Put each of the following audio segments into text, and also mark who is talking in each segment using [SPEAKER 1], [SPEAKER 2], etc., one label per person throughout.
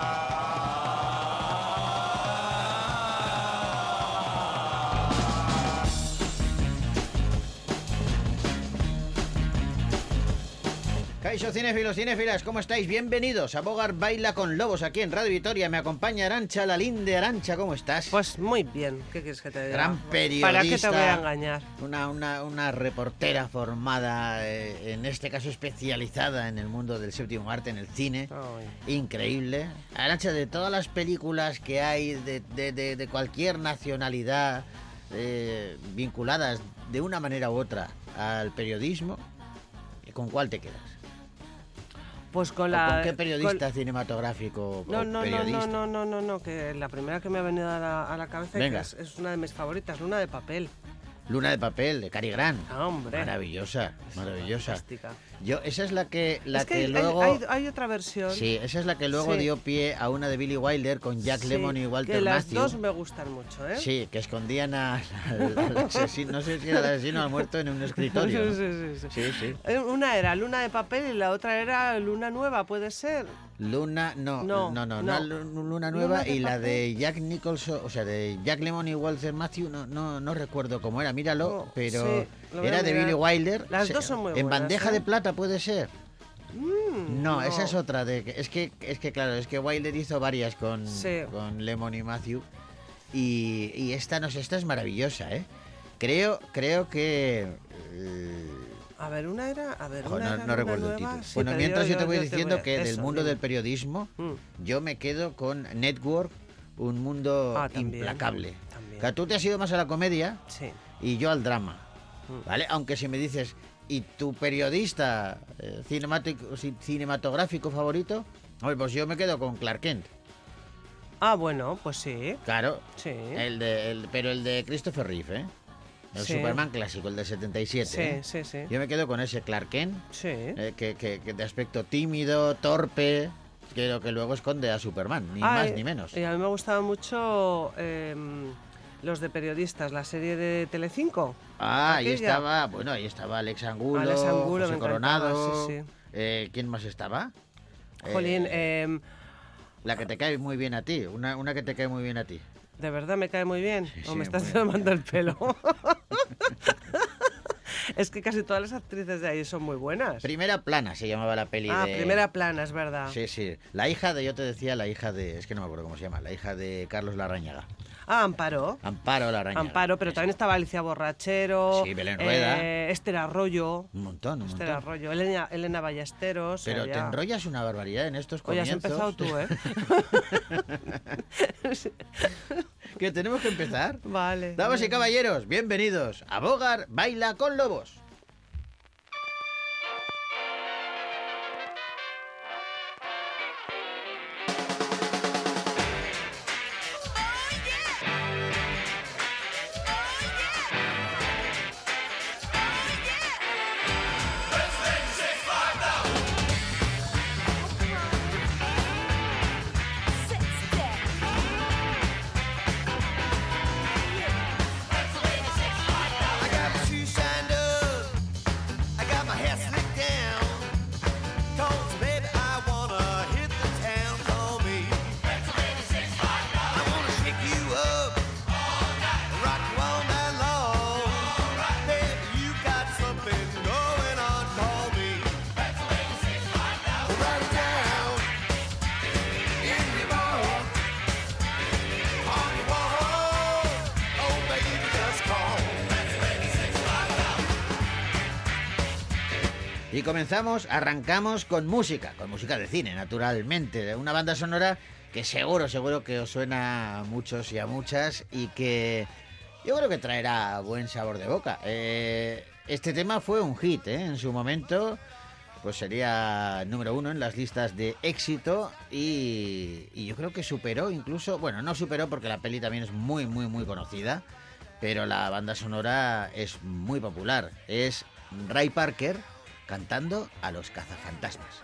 [SPEAKER 1] Uh... Caixo cinéfilos, cinéfilas, ¿cómo estáis? Bienvenidos a Bogar Baila con Lobos aquí en Radio Vitoria. Me acompaña Arancha, la linde Arancha, ¿cómo estás?
[SPEAKER 2] Pues muy bien, ¿qué quieres que te diga?
[SPEAKER 1] Gran periodista.
[SPEAKER 2] ¿Para qué te voy a engañar?
[SPEAKER 1] Una, una, una reportera formada, eh, en este caso especializada en el mundo del séptimo arte, en el cine.
[SPEAKER 2] Ay.
[SPEAKER 1] Increíble. Arancha, de todas las películas que hay de, de- de- de cualquier nacionalidad eh, vinculadas de una manera u otra al periodismo, ¿con cuál te quedas?
[SPEAKER 2] Pues con
[SPEAKER 1] ¿O
[SPEAKER 2] la...
[SPEAKER 1] ¿Con qué periodista
[SPEAKER 2] con-
[SPEAKER 1] cinematográfico?
[SPEAKER 2] No, no, no, no, no, no, no, no, que la primera que me ha venido a la, a la cabeza
[SPEAKER 1] Venga.
[SPEAKER 2] que es, es una de mis favoritas, Luna de Papel.
[SPEAKER 1] Luna de papel, de Cary Grant.
[SPEAKER 2] Ah, hombre.
[SPEAKER 1] Maravillosa, maravillosa.
[SPEAKER 2] Fantástica.
[SPEAKER 1] Yo, esa es la que, la
[SPEAKER 2] es que,
[SPEAKER 1] que
[SPEAKER 2] hay,
[SPEAKER 1] luego.
[SPEAKER 2] hay- hay otra versión.
[SPEAKER 1] Sí, esa es la que luego
[SPEAKER 2] Sí.
[SPEAKER 1] dio pie a una de Billy Wilder con Jack
[SPEAKER 2] sí,
[SPEAKER 1] Lemmon y Walter
[SPEAKER 2] que las dos me gustan mucho, ¿eh?
[SPEAKER 1] Sí, que escondían a- al, asesino, no sé si era el asesino al muerto en un escritorio. ¿no?
[SPEAKER 2] Sí, sí, sí, sí.
[SPEAKER 1] Sí, sí.
[SPEAKER 2] Eh, Una era Luna de Papel y la otra era Luna Nueva, ¿puede ser?
[SPEAKER 1] Luna, no, no,
[SPEAKER 2] No,
[SPEAKER 1] no, no,
[SPEAKER 2] no.
[SPEAKER 1] Lu- Luna Nueva
[SPEAKER 2] Luna
[SPEAKER 1] y la de Jack Nicholson, o sea, de Jack Lemmon y Walter Matthew, no, no, no recuerdo cómo era, míralo,
[SPEAKER 2] No,
[SPEAKER 1] pero
[SPEAKER 2] sí,
[SPEAKER 1] era de. Billy Wilder.
[SPEAKER 2] Las
[SPEAKER 1] Se-
[SPEAKER 2] dos son muy
[SPEAKER 1] En
[SPEAKER 2] buenas,
[SPEAKER 1] bandeja
[SPEAKER 2] ¿eh?
[SPEAKER 1] de plata puede ser.
[SPEAKER 2] Mm,
[SPEAKER 1] No, esa es otra. De, que- es, que, es que, claro, es que Wilder hizo varias con,
[SPEAKER 2] Sí.
[SPEAKER 1] con Lemon y Matthew. Y, y esta, no sé, esta es maravillosa, ¿eh? Creo, creo que... eh,
[SPEAKER 2] A ver, una era... A ver, una
[SPEAKER 1] no,
[SPEAKER 2] era
[SPEAKER 1] no
[SPEAKER 2] Luna
[SPEAKER 1] recuerdo el título.
[SPEAKER 2] Sí,
[SPEAKER 1] bueno, mientras yo, te voy
[SPEAKER 2] yo
[SPEAKER 1] diciendo
[SPEAKER 2] voy-
[SPEAKER 1] que del mundo del periodismo,
[SPEAKER 2] Mm.
[SPEAKER 1] yo me quedo con Network, un mundo
[SPEAKER 2] Ah, también,
[SPEAKER 1] implacable.
[SPEAKER 2] también.
[SPEAKER 1] Que tú te has ido más a la comedia
[SPEAKER 2] Sí.
[SPEAKER 1] y yo al drama.
[SPEAKER 2] Mm.
[SPEAKER 1] ¿Vale? Aunque si me dices, ¿y tu periodista eh, cinematográfico favorito? Hombre, pues yo me quedo con Clark Kent.
[SPEAKER 2] Ah, bueno, pues sí.
[SPEAKER 1] Claro.
[SPEAKER 2] Sí.
[SPEAKER 1] El de, el- pero el de Christopher Reeve, ¿eh? El
[SPEAKER 2] Sí.
[SPEAKER 1] Superman clásico, el de 77.
[SPEAKER 2] Sí,
[SPEAKER 1] ¿eh?
[SPEAKER 2] sí, sí.
[SPEAKER 1] Yo me quedo con ese Clark Kent,
[SPEAKER 2] Sí.
[SPEAKER 1] eh, que, que- que de aspecto tímido, torpe, que, que luego esconde a Superman, ni
[SPEAKER 2] Ah,
[SPEAKER 1] más
[SPEAKER 2] eh,
[SPEAKER 1] ni menos.
[SPEAKER 2] Y a mí me gustaban mucho em, los de periodistas, la serie de Telecinco.
[SPEAKER 1] Ah, ahí estaba, bueno, ahí estaba Alex Angulo,
[SPEAKER 2] Alex Angulo,
[SPEAKER 1] José Coronado.
[SPEAKER 2] encantaba, sí, sí.
[SPEAKER 1] eh, ¿Quién más estaba?
[SPEAKER 2] Jolín,
[SPEAKER 1] Eh,
[SPEAKER 2] em,
[SPEAKER 1] La que te cae muy bien a ti, una, una que te cae muy bien a ti.
[SPEAKER 2] De verdad me cae muy bien.
[SPEAKER 1] Sí,
[SPEAKER 2] o
[SPEAKER 1] sí,
[SPEAKER 2] me estás tomando el pelo. es que casi todas las actrices de ahí son muy buenas.
[SPEAKER 1] Primera plana se llamaba la peli
[SPEAKER 2] ah,
[SPEAKER 1] de...
[SPEAKER 2] primera plana, es verdad.
[SPEAKER 1] Sí, sí. La hija de, yo te decía, la hija de, es que no me acuerdo cómo se llama, la hija de Carlos Larrañaga.
[SPEAKER 2] Ah, Amparo.
[SPEAKER 1] Amparo Larrañaga.
[SPEAKER 2] Amparo, pero también estaba Alicia Borrachero.
[SPEAKER 1] Sí, Belén Rueda.
[SPEAKER 2] eh, Esther Arroyo.
[SPEAKER 1] Un montón, un
[SPEAKER 2] Esther
[SPEAKER 1] montón.
[SPEAKER 2] Arroyo. Elena, Elena Ballesteros.
[SPEAKER 1] Pero te enrollas una barbaridad en estos
[SPEAKER 2] Oye, has
[SPEAKER 1] comienzos.
[SPEAKER 2] empezado tú, ¿eh?
[SPEAKER 1] que tenemos que empezar.
[SPEAKER 2] vale.
[SPEAKER 1] Damas y caballeros, bienvenidos a Bogar Baila con Lobos. Y comenzamos, arrancamos con música, con música de cine, naturalmente, de una banda sonora que seguro, seguro que os suena a muchos y a muchas y que yo creo que traerá buen sabor de boca. Eh, este tema fue un hit, ¿eh? en su momento, pues sería número uno en las listas de éxito y, y yo creo que superó incluso, bueno, no superó porque la peli también es muy, muy, muy conocida, pero la banda sonora es muy popular. Es Ray Parker cantando a los cazafantasmas.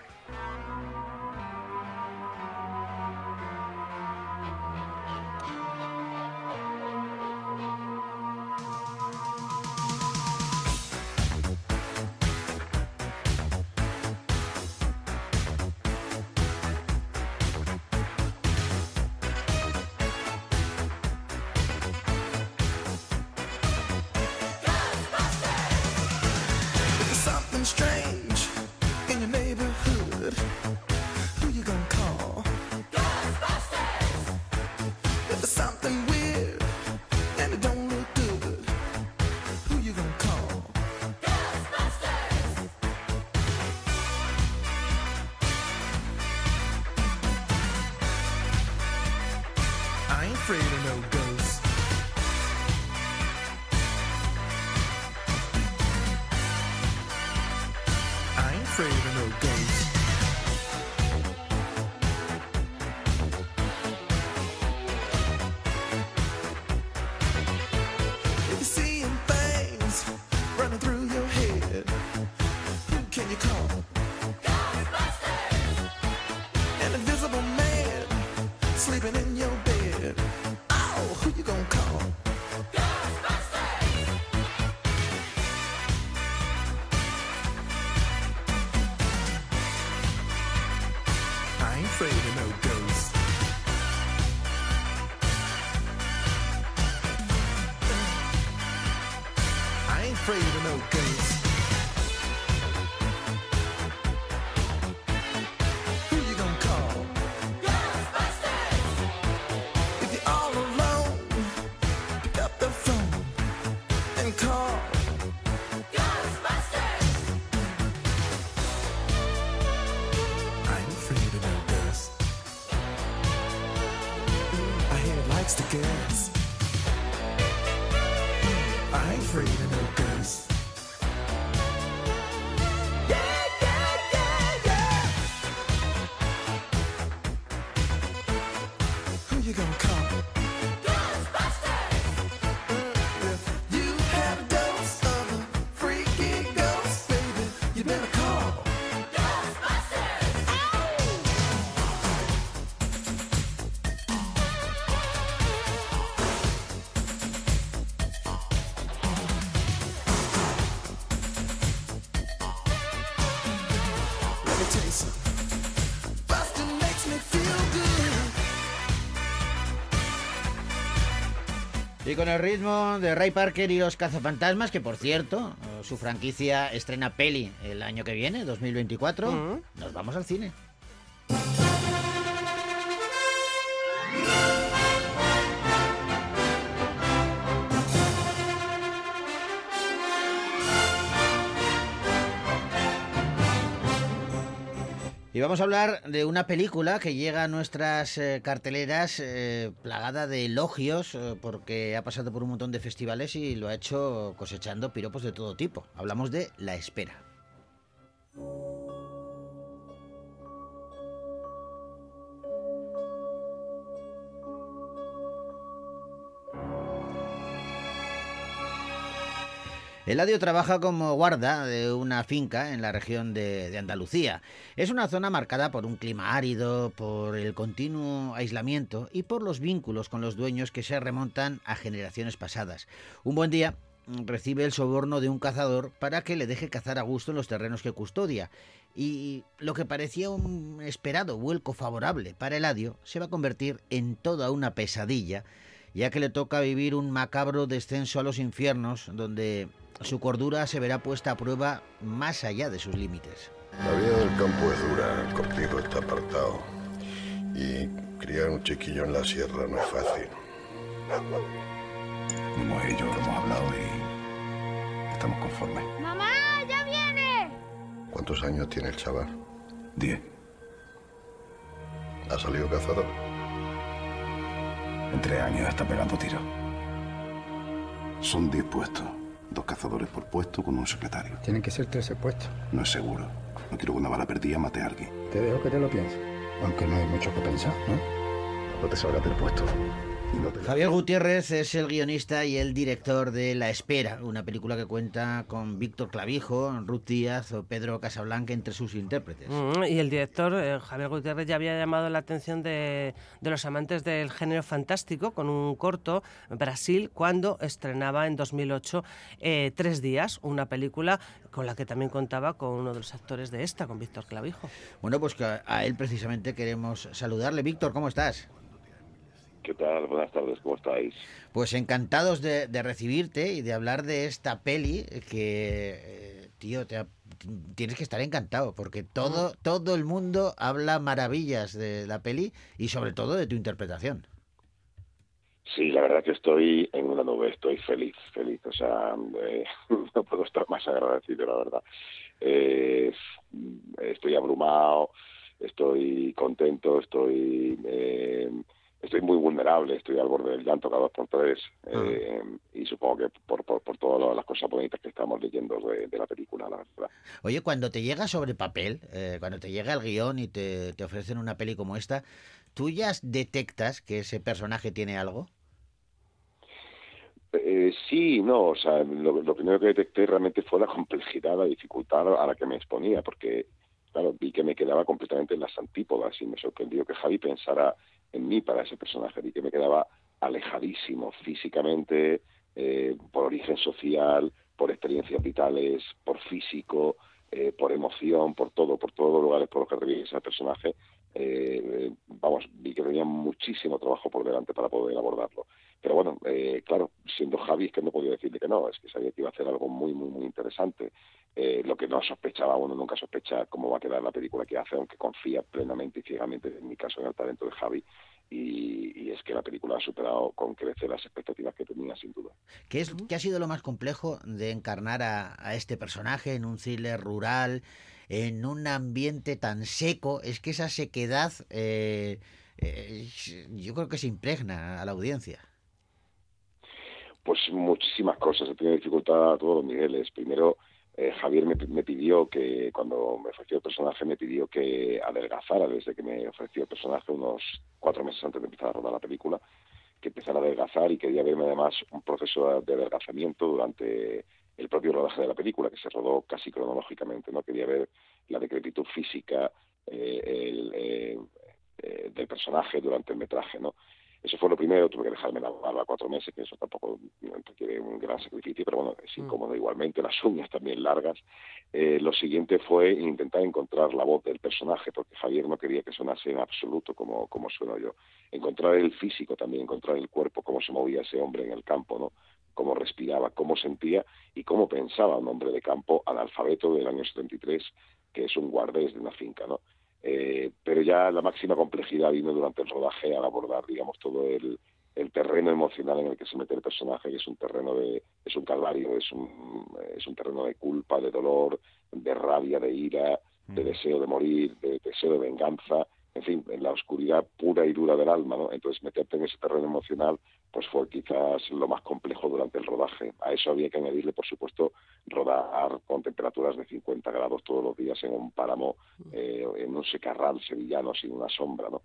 [SPEAKER 3] Likes to guess. I ain't afraid of no
[SPEAKER 1] con el ritmo de Ray Parker y los cazafantasmas, que por cierto, su franquicia estrena peli el año que viene, 2024,
[SPEAKER 2] Mm.
[SPEAKER 1] nos vamos al cine. Y vamos a hablar de una película que llega a nuestras eh, carteleras eh, plagada de elogios eh, porque ha pasado por un montón de festivales y lo ha hecho cosechando piropos de todo tipo. Hablamos de La Espera. Eladio trabaja como guarda de una finca en la región de, Andalucía. Es una zona marcada por un clima árido, por el continuo aislamiento y por los vínculos con los dueños que se remontan a generaciones pasadas. Un buen día mm, recibe el soborno de un cazador para que le deje cazar a gusto en los terrenos que custodia. Y lo que parecía un esperado vuelco favorable para Eladio se va a convertir en toda una pesadilla, ya que le toca vivir un macabro descenso a los infiernos, donde su cordura se verá puesta a prueba más allá de sus límites.
[SPEAKER 4] La vida del campo es dura, el cortijo está apartado. Y criar un chiquillo en la sierra no es fácil.
[SPEAKER 5] Mi mujer y yo lo hemos hablado y estamos conformes.
[SPEAKER 6] ¡Mamá, ya viene!
[SPEAKER 4] ¿Cuántos años tiene el chaval?
[SPEAKER 5] Diez.
[SPEAKER 4] ¿Ha salido cazador?
[SPEAKER 5] En tres años está pegando tiros. Son diez puestos. Dos cazadores por puesto con un secretario.
[SPEAKER 7] Tienen que ser 13 puestos.
[SPEAKER 5] No es seguro. No quiero que una bala perdida mate a alguien.
[SPEAKER 7] Te dejo que te lo pienses. Aunque no hay mucho que pensar, ¿no?
[SPEAKER 5] No te salgas del puesto.
[SPEAKER 1] Javier Gutiérrez es el guionista y el director de La Espera, una película que cuenta con Víctor Clavijo, Ruth Díaz o Pedro Casablanca entre sus intérpretes.
[SPEAKER 2] Mm, Y el director, eh, Javier Gutiérrez, ya había llamado la atención de, de los amantes del género fantástico con un corto, Brasil, cuando estrenaba en 2008 eh, Tres Días, una película con la que también contaba con uno de los actores de esta, con Víctor Clavijo.
[SPEAKER 1] Bueno, pues a él precisamente queremos saludarle. Víctor, ¿cómo estás?
[SPEAKER 8] ¿Qué tal? Buenas tardes, ¿cómo estáis?
[SPEAKER 1] Pues encantados de, de recibirte y de hablar de esta peli que, eh, tío, te ha- tienes que estar encantado porque todo, todo el mundo habla maravillas de la peli y sobre todo de tu interpretación.
[SPEAKER 8] Sí, la verdad que estoy en una nube, estoy feliz, feliz, o sea, eh, no puedo estar más agradecido, la verdad. Eh, estoy abrumado, estoy contento, estoy eh, estoy muy vulnerable, estoy al borde del llanto cada dos por tres eh, y supongo que por, por, por todas las cosas bonitas que estamos leyendo de, de la película, la verdad.
[SPEAKER 1] Oye, cuando te llega sobre papel, eh, cuando te llega el guion y te, te ofrecen una peli como esta, ¿tú ya detectas que ese personaje tiene algo?
[SPEAKER 8] Eh, sí, no, o sea, lo, lo primero que detecté realmente fue la complejidad, la dificultad a la que me exponía, porque, claro, vi que me quedaba completamente en las antípodas y me sorprendió que Javi pensara en mí para ese personaje, vi que me quedaba alejadísimo físicamente, eh, por origen social, por experiencias vitales, por físico, eh, por emoción, por todo, por todos los lugares por los que revive ese personaje, eh, vamos, vi que tenía muchísimo trabajo por delante para poder abordarlo. Pero bueno, eh, claro, siendo Javi es que no podía decirle que no, es que sabía que iba a hacer algo muy, muy, muy interesante. Eh, lo que no sospechaba, uno nunca sospecha cómo va a quedar la película que hace, aunque confía plenamente y ciegamente, en mi caso, en el talento de Javi. Y, es que la película ha superado con crecer las expectativas que tenía, sin duda.
[SPEAKER 1] ¿Qué, es, ¿Qué ha sido lo más complejo de encarnar a, a este personaje en un thriller rural, en un ambiente tan seco? Es que esa sequedad eh, eh, yo creo que se impregna a la audiencia.
[SPEAKER 8] Pues muchísimas cosas, he tenido dificultad a todos los niveles. Primero, eh, Javier me, me, pidió que, cuando me ofreció el personaje, me pidió que adelgazara desde que me ofreció el personaje unos cuatro meses antes de empezar a rodar la película, que empezara a adelgazar y quería verme además un proceso de adelgazamiento durante el propio rodaje de la película, que se rodó casi cronológicamente, ¿no? Quería ver la decrepitud física eh, el, eh, eh, del personaje durante el metraje, ¿no? Eso fue lo primero, tuve que dejarme la barba cuatro meses, que eso tampoco requiere un gran sacrificio, pero bueno, es incómodo igualmente, las uñas también largas. Eh, lo siguiente fue intentar encontrar la voz del personaje, porque Javier no quería que sonase en absoluto como, como sueno yo. Encontrar el físico también, encontrar el cuerpo, cómo se movía ese hombre en el campo, ¿no? cómo respiraba, cómo sentía y cómo pensaba un hombre de campo analfabeto del año 73, que es un guardés de una finca, ¿no? Eh, pero ya la máxima complejidad vino durante el rodaje al abordar, digamos, todo el, el terreno emocional en el que se mete el personaje, que es un terreno de, es un calvario, es un, es un terreno de culpa, de dolor, de rabia, de ira, de deseo de morir, de deseo de venganza, en fin, en la oscuridad pura y dura del alma, ¿no? Entonces meterte en ese terreno emocional, pues fue quizás lo más complejo durante el rodaje. A eso había que añadirle, por supuesto, rodar con temperaturas de 50 grados todos los días en un páramo, eh, en un secarral sevillano sin una sombra, ¿no?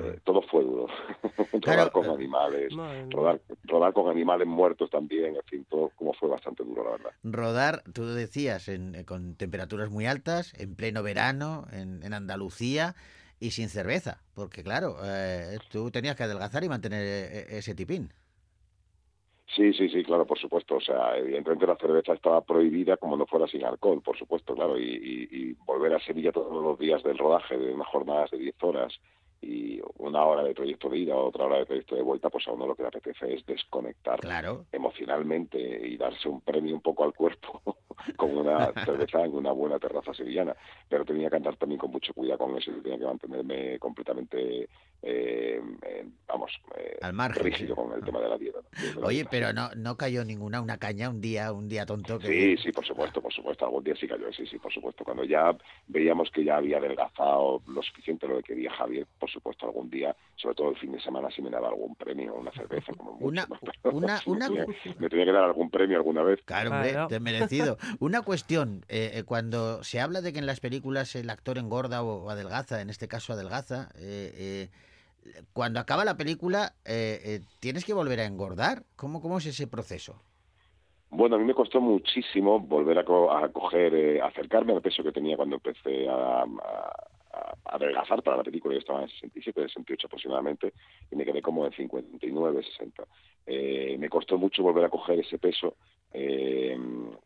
[SPEAKER 8] Eh, todo fue duro. rodar con animales, rodar, rodar con animales muertos también, en fin, todo como fue bastante duro, la verdad.
[SPEAKER 1] Rodar, tú decías, en, con temperaturas muy altas, en pleno verano, en, en Andalucía y sin cerveza, porque claro, eh, tú tenías que adelgazar y mantener e, ese tipín.
[SPEAKER 8] Sí, sí, sí, claro, por supuesto. O sea, evidentemente la cerveza estaba prohibida como no fuera sin alcohol, por supuesto, claro. Y, y, y volver a Sevilla todos los días del rodaje de unas jornadas de 10 horas y una hora de trayecto de ida, otra hora de trayecto de vuelta, pues a uno lo que le apetece es desconectar
[SPEAKER 1] claro.
[SPEAKER 8] emocionalmente y darse un premio un poco al cuerpo con una cerveza en una buena terraza sevillana. Pero tenía que andar también con mucho cuidado con eso y tenía que mantenerme completamente, eh, eh, vamos, eh,
[SPEAKER 1] al margen,
[SPEAKER 8] rígido
[SPEAKER 1] sí.
[SPEAKER 8] con el tema de la dieta.
[SPEAKER 1] Oye, pero no, no cayó ninguna, una caña, un día, un día tonto. Que...
[SPEAKER 8] Sí, sí, por supuesto, por supuesto. Algún día sí cayó, sí, sí, por supuesto. Cuando ya veíamos que ya había adelgazado lo suficiente lo que quería Javier, por supuesto, algún día, sobre todo el fin de semana, si me daba algún premio, una cerveza, como mucho,
[SPEAKER 1] una,
[SPEAKER 8] ¿no?
[SPEAKER 1] una, una...
[SPEAKER 8] Me, tenía, me, tenía, que dar algún premio alguna vez.
[SPEAKER 1] Claro, hombre, claro. te merecido. Una cuestión, eh, cuando se habla de que en las películas el actor engorda o, o adelgaza, en este caso adelgaza, eh, eh, cuando acaba la película, eh, ¿tienes que volver a engordar? ¿Cómo, cómo es ese proceso?
[SPEAKER 8] Bueno, a mí me costó muchísimo volver a, co a coger, eh, acercarme al peso que tenía cuando empecé a, a, a adelgazar para la película. Yo estaba en 67, 68 aproximadamente, y me quedé como en 59, 60. Eh, me costó mucho volver a coger ese peso, eh,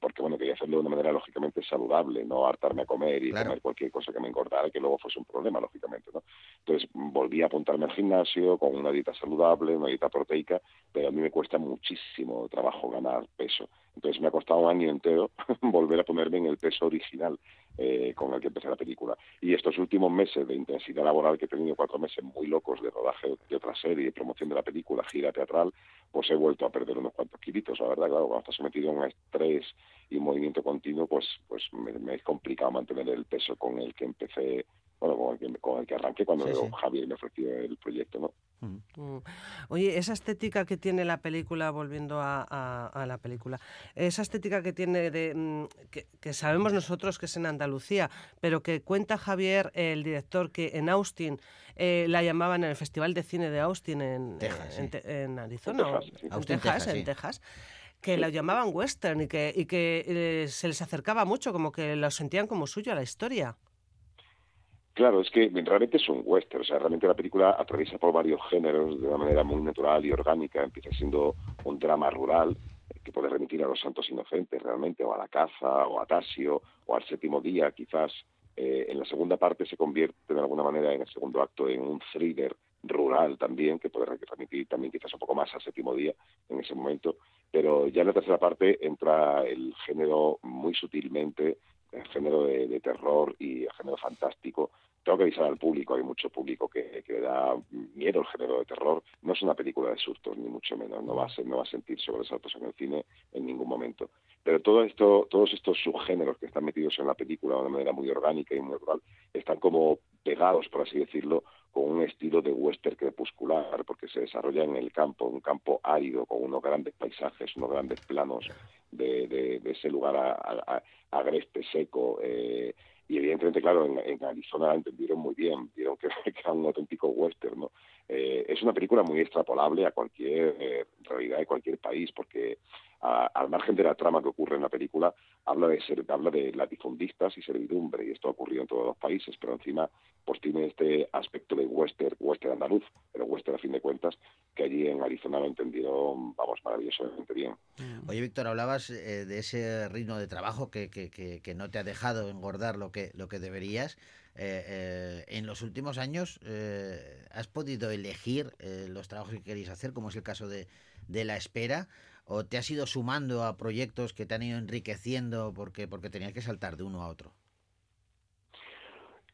[SPEAKER 8] porque bueno, quería hacerlo de una manera lógicamente saludable, no hartarme a comer y
[SPEAKER 1] Claro.
[SPEAKER 8] comer cualquier cosa que me engordara, que luego fuese un problema, lógicamente, ¿no? Entonces volví a apuntarme al gimnasio con una dieta saludable, una dieta proteica, pero a mí me cuesta muchísimo trabajo ganar peso. Entonces me ha costado un año entero volver a ponerme en el peso original eh, con el que empecé la película. Y estos últimos meses de intensidad laboral que he tenido, cuatro meses muy locos de rodaje de otra serie, de promoción de la película, gira teatral, pues he vuelto a perder unos cuantos kilitos, la verdad, claro, cuando estás sometido a un estrés y un movimiento continuo, pues pues me, me es complicado mantener el peso con el que empecé, bueno, con el que, con el que arranqué cuando
[SPEAKER 1] Sí, sí.
[SPEAKER 8] Javier me ofreció el proyecto, ¿no?
[SPEAKER 2] Mm. Oye, esa estética que tiene la película, volviendo a, a- a la película, esa estética que tiene de mm, que, que sabemos nosotros que es en Andalucía, pero que cuenta Javier, el director, que en Austin eh, la llamaban en el Festival de Cine de Austin en,
[SPEAKER 1] Texas,
[SPEAKER 2] en,
[SPEAKER 1] sí.
[SPEAKER 2] Te- en Arizona,
[SPEAKER 8] En
[SPEAKER 2] o-
[SPEAKER 8] Texas, sí.
[SPEAKER 2] en
[SPEAKER 1] Austin,
[SPEAKER 2] Texas,
[SPEAKER 1] Texas,
[SPEAKER 2] en. Texas, que la llamaban western y que, y que eh, se les acercaba mucho, como que lo sentían como suyo a la historia.
[SPEAKER 8] Claro, es que realmente es un western, o sea, realmente la película atraviesa por varios géneros de una manera muy natural y orgánica. Empieza siendo un drama rural eh, que puede remitir a los santos inocentes realmente, o a la caza, o a Tasio, o al séptimo día quizás. Eh, en la segunda parte se convierte de alguna manera en el segundo acto en un thriller rural también, que puede remitir también quizás un poco más al séptimo día en ese momento. Pero ya en la tercera parte entra el género muy sutilmente, el género de, de terror y el género fantástico. Tengo que avisar al público, hay mucho público que, que le da miedo el género de terror. No es una película de sustos, ni mucho menos. No va a, ser- no va a sentir sobresaltos en el cine en ningún momento. Pero todo esto, todos estos subgéneros que están metidos en la película de una manera muy orgánica y muy rural, están como pegados, por así decirlo, con un estilo de western crepuscular, porque se desarrolla en el campo, un campo árido, con unos grandes paisajes, unos grandes planos de, de- ese lugar a- a- agreste, seco. eh, y evidentemente, claro, en, Arizona la entendieron muy bien, vieron que, que era un auténtico western, ¿no? Eh, es una película muy extrapolable a cualquier eh, realidad de cualquier país, porque al margen de la trama que ocurre en la película, habla de ser, habla de latifundistas y servidumbre, y esto ha ocurrido en todos los países, pero encima pues tiene este aspecto de western, western andaluz, pero western a fin de cuentas, que allí en Arizona lo entendieron, vamos, maravillosamente bien.
[SPEAKER 1] Oye, Víctor, hablabas eh, de ese ritmo de trabajo que, que- que- que no te ha dejado engordar lo que, lo que deberías. Eh, eh, en los últimos años, eh, ¿has podido elegir los trabajos que queréis hacer, como es el caso de, de La Espera? ¿O te has ido sumando a proyectos que te han ido enriqueciendo porque, porque tenías que saltar de uno a otro?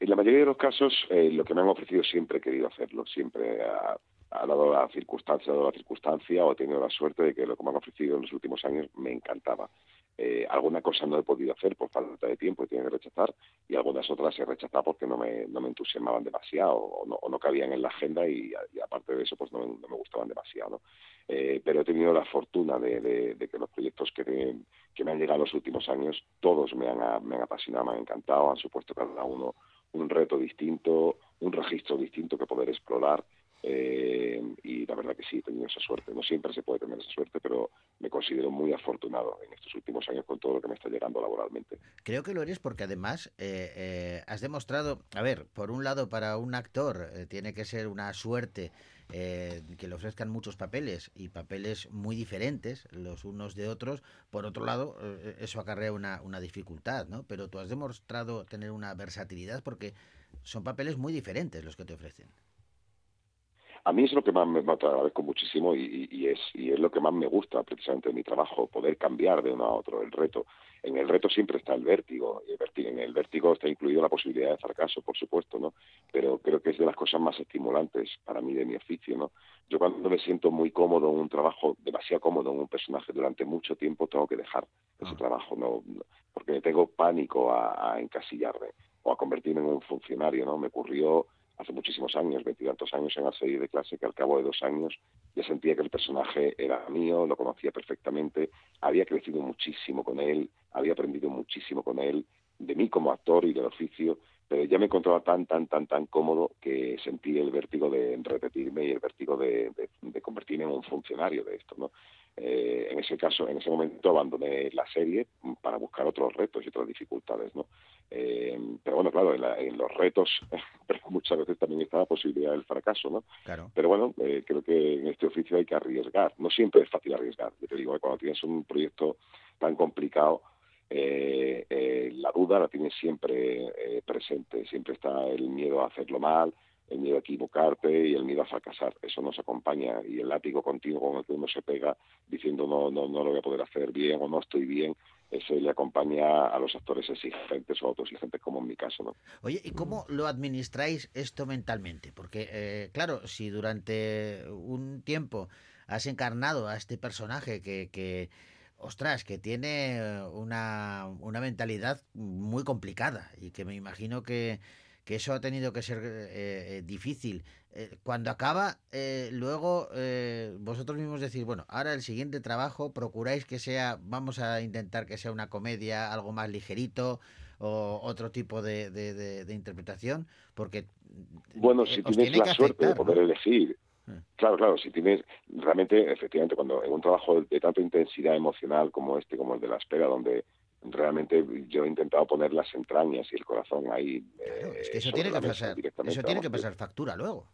[SPEAKER 8] En la mayoría de los casos, eh, lo que me han ofrecido siempre he querido hacerlo, siempre ha, dado la circunstancia, ha dado la circunstancia o he tenido la suerte de que lo que me han ofrecido en los últimos años me encantaba. Eh, alguna cosa no he podido hacer por falta de tiempo y tengo que rechazar y algunas otras he rechazado porque no me, no me entusiasmaban demasiado o no, cabían en la agenda y, aparte de eso pues no, no me gustaban demasiado. ¿no? Eh, pero he tenido la fortuna de, de- de que los proyectos que, me- que me han llegado los últimos años todos me han, a- me han apasionado, me han encantado, han supuesto cada uno un reto distinto, un registro distinto que poder explorar eh, y la verdad que sí, he tenido esa suerte. No siempre se puede tener esa suerte, pero me considero muy afortunado en estos últimos años con todo lo que me está llegando laboralmente.
[SPEAKER 1] Creo que lo eres porque además eh, eh, has demostrado, a ver, por un lado para un actor eh, tiene que ser una suerte eh, que le ofrezcan muchos papeles y papeles muy diferentes los unos de otros. Por otro lado, eh, eso acarrea una, una dificultad, ¿no? Pero tú has demostrado tener una versatilidad porque son papeles muy diferentes los que te ofrecen.
[SPEAKER 8] A mí es lo que más me, agradezco muchísimo y, y- es, y es lo que más me gusta precisamente de mi trabajo, poder cambiar de uno a otro el reto. En el reto siempre está el vértigo, y el vértigo- en el vértigo está incluido la posibilidad de fracaso, por supuesto, ¿no? Pero creo que es de las cosas más estimulantes para mí de mi oficio, ¿no? Yo cuando me siento muy cómodo en un trabajo, demasiado cómodo en un personaje durante mucho tiempo, tengo que dejar ese trabajo, ¿no? Porque me tengo pánico a, a encasillarme o a convertirme en un funcionario, ¿no? Me ocurrió hace muchísimos años, veintitantos años en la serie de clase, que al cabo de dos años ya sentía que el personaje era mío, lo conocía perfectamente, había crecido muchísimo con él, había aprendido muchísimo con él, de mí como actor y del oficio, pero ya me encontraba tan, tan, tan, tan cómodo que sentí el vértigo de repetirme y el vértigo de, de- de convertirme en un funcionario de esto, ¿no? Eh, en ese caso, en ese momento abandoné la serie para buscar otros retos y otras dificultades, ¿no? Eh, pero bueno, claro, en, la- en los retos pero muchas veces también está la posibilidad del fracaso, ¿no?
[SPEAKER 1] Claro.
[SPEAKER 8] Pero bueno, eh, creo que en este oficio hay que arriesgar. No siempre es fácil arriesgar. Yo te digo cuando tienes un proyecto tan complicado, eh, eh, la duda la tienes siempre eh, presente. Siempre está el miedo a hacerlo mal, el miedo a equivocarte y el miedo a fracasar. Eso nos acompaña y el látigo continuo con el que uno se pega diciendo no, no, no lo voy a poder hacer bien o no estoy bien, ese le acompaña a los actores exigentes o autoexigentes como en mi caso, ¿no?
[SPEAKER 1] Oye, ¿y cómo lo administráis esto mentalmente? Porque, eh, claro, si durante un tiempo has encarnado a este personaje que, que ostras, que tiene una, una mentalidad muy complicada y que me imagino que, que eso ha tenido que ser eh, eh, difícil eh, cuando acaba, eh, luego eh, vosotros mismos decís, bueno, ahora el siguiente trabajo procuráis que sea, vamos a intentar que sea una comedia, algo más ligerito o otro tipo de, de- de- de interpretación, porque
[SPEAKER 8] Bueno,
[SPEAKER 1] eh,
[SPEAKER 8] si tienes la suerte de poder
[SPEAKER 1] ¿no?
[SPEAKER 8] elegir.
[SPEAKER 1] Mm.
[SPEAKER 8] Claro, claro, si tienes realmente, efectivamente, cuando en un trabajo de, de tanta intensidad emocional como este, como el de la espera, donde realmente yo he intentado poner las entrañas y el corazón ahí.
[SPEAKER 1] Claro,
[SPEAKER 8] eh,
[SPEAKER 1] es que eso tiene que
[SPEAKER 8] mesa
[SPEAKER 1] pasar,
[SPEAKER 8] directamente,
[SPEAKER 1] eso tiene que
[SPEAKER 8] vamos,
[SPEAKER 1] pasar factura luego.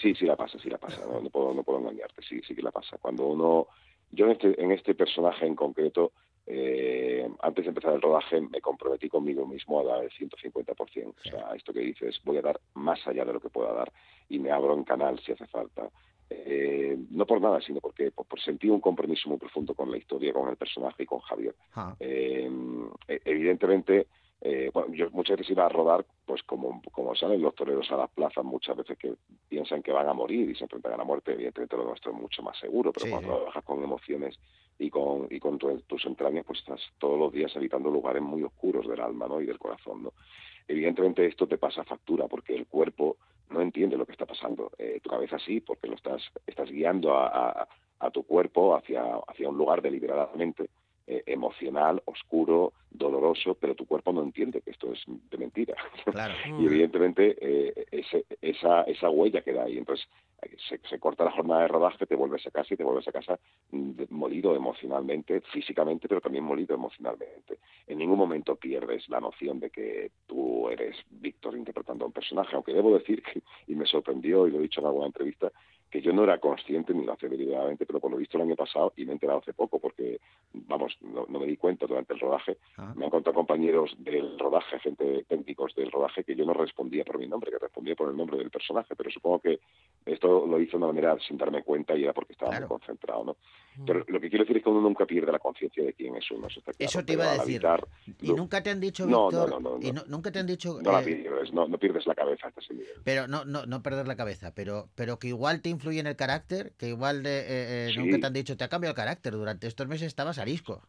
[SPEAKER 8] Sí, sí la pasa, sí la pasa. No, no puedo, no puedo engañarte. Sí, sí que la pasa. Cuando uno, yo en este, en este personaje en concreto, eh, antes de empezar el rodaje, me comprometí conmigo mismo a dar el 150%. O sea, esto que dices, voy a dar más allá de lo que pueda dar y me abro en canal si hace falta. Eh, no por nada, sino porque por, por sentir un compromiso muy profundo con la historia, con el personaje y con Javier.
[SPEAKER 1] Ah,
[SPEAKER 8] Eh, e- evidentemente, eh, bueno, yo muchas veces iba a rodar, pues como, como salen los toreros a las plazas, muchas veces que piensan que van a morir y se enfrentan a la muerte, evidentemente lo nuestro es mucho más seguro, pero
[SPEAKER 1] Sí,
[SPEAKER 8] cuando
[SPEAKER 1] sí.
[SPEAKER 8] trabajas con emociones y con, y con tu- tus entrañas, pues estás todos los días habitando lugares muy oscuros del alma ¿no? y del corazón. ¿no? Evidentemente esto te pasa factura porque el cuerpo no entiende lo que está pasando. Eh, tu cabeza sí, porque lo estás, estás guiando a, a- a tu cuerpo hacia, hacia un lugar deliberadamente eh, emocional, oscuro, doloroso, pero tu cuerpo no entiende que esto es de mentira.
[SPEAKER 1] claro.
[SPEAKER 8] y evidentemente eh, ese- esa, esa huella queda ahí. Entonces eh, se, se corta la jornada de rodaje, te vuelves a casa y te vuelves a casa mm, molido emocionalmente, físicamente, pero también molido emocionalmente. En ningún momento pierdes la noción de que tú eres Víctor interpretando a un personaje, aunque debo decir que, y me sorprendió, y lo he dicho en alguna entrevista, que yo no era consciente ni lo hacía deliberadamente, pero por lo visto el año pasado, y me he enterado hace poco, porque, vamos, no, no me di cuenta durante el rodaje,
[SPEAKER 1] Ah.
[SPEAKER 8] me han contado compañeros del rodaje, gente técnicos del rodaje, que yo no respondía por mi nombre, que respondía por el nombre del personaje, pero supongo que esto lo hizo de una manera sin darme cuenta y era porque estaba
[SPEAKER 1] Claro.
[SPEAKER 8] muy concentrado, ¿no? Pero lo que quiero decir es que uno nunca pierde la conciencia de quién es uno, eso está claro,
[SPEAKER 1] Eso te iba a decir.
[SPEAKER 8] habitar-
[SPEAKER 1] Y nunca te han dicho,
[SPEAKER 8] No,
[SPEAKER 1] Víctor,
[SPEAKER 8] no, no, no,
[SPEAKER 1] y
[SPEAKER 8] no.
[SPEAKER 1] nunca te han dicho,
[SPEAKER 8] no la
[SPEAKER 1] eh,
[SPEAKER 8] pierdes, no, no pierdes la cabeza hasta ese nivel.
[SPEAKER 1] pero no, no, no perder la cabeza, pero, pero que igual te influye en el carácter, que igual de, eh, eh,
[SPEAKER 8] Sí.
[SPEAKER 1] nunca te han dicho, te ha cambiado el carácter, durante estos meses estabas arisco.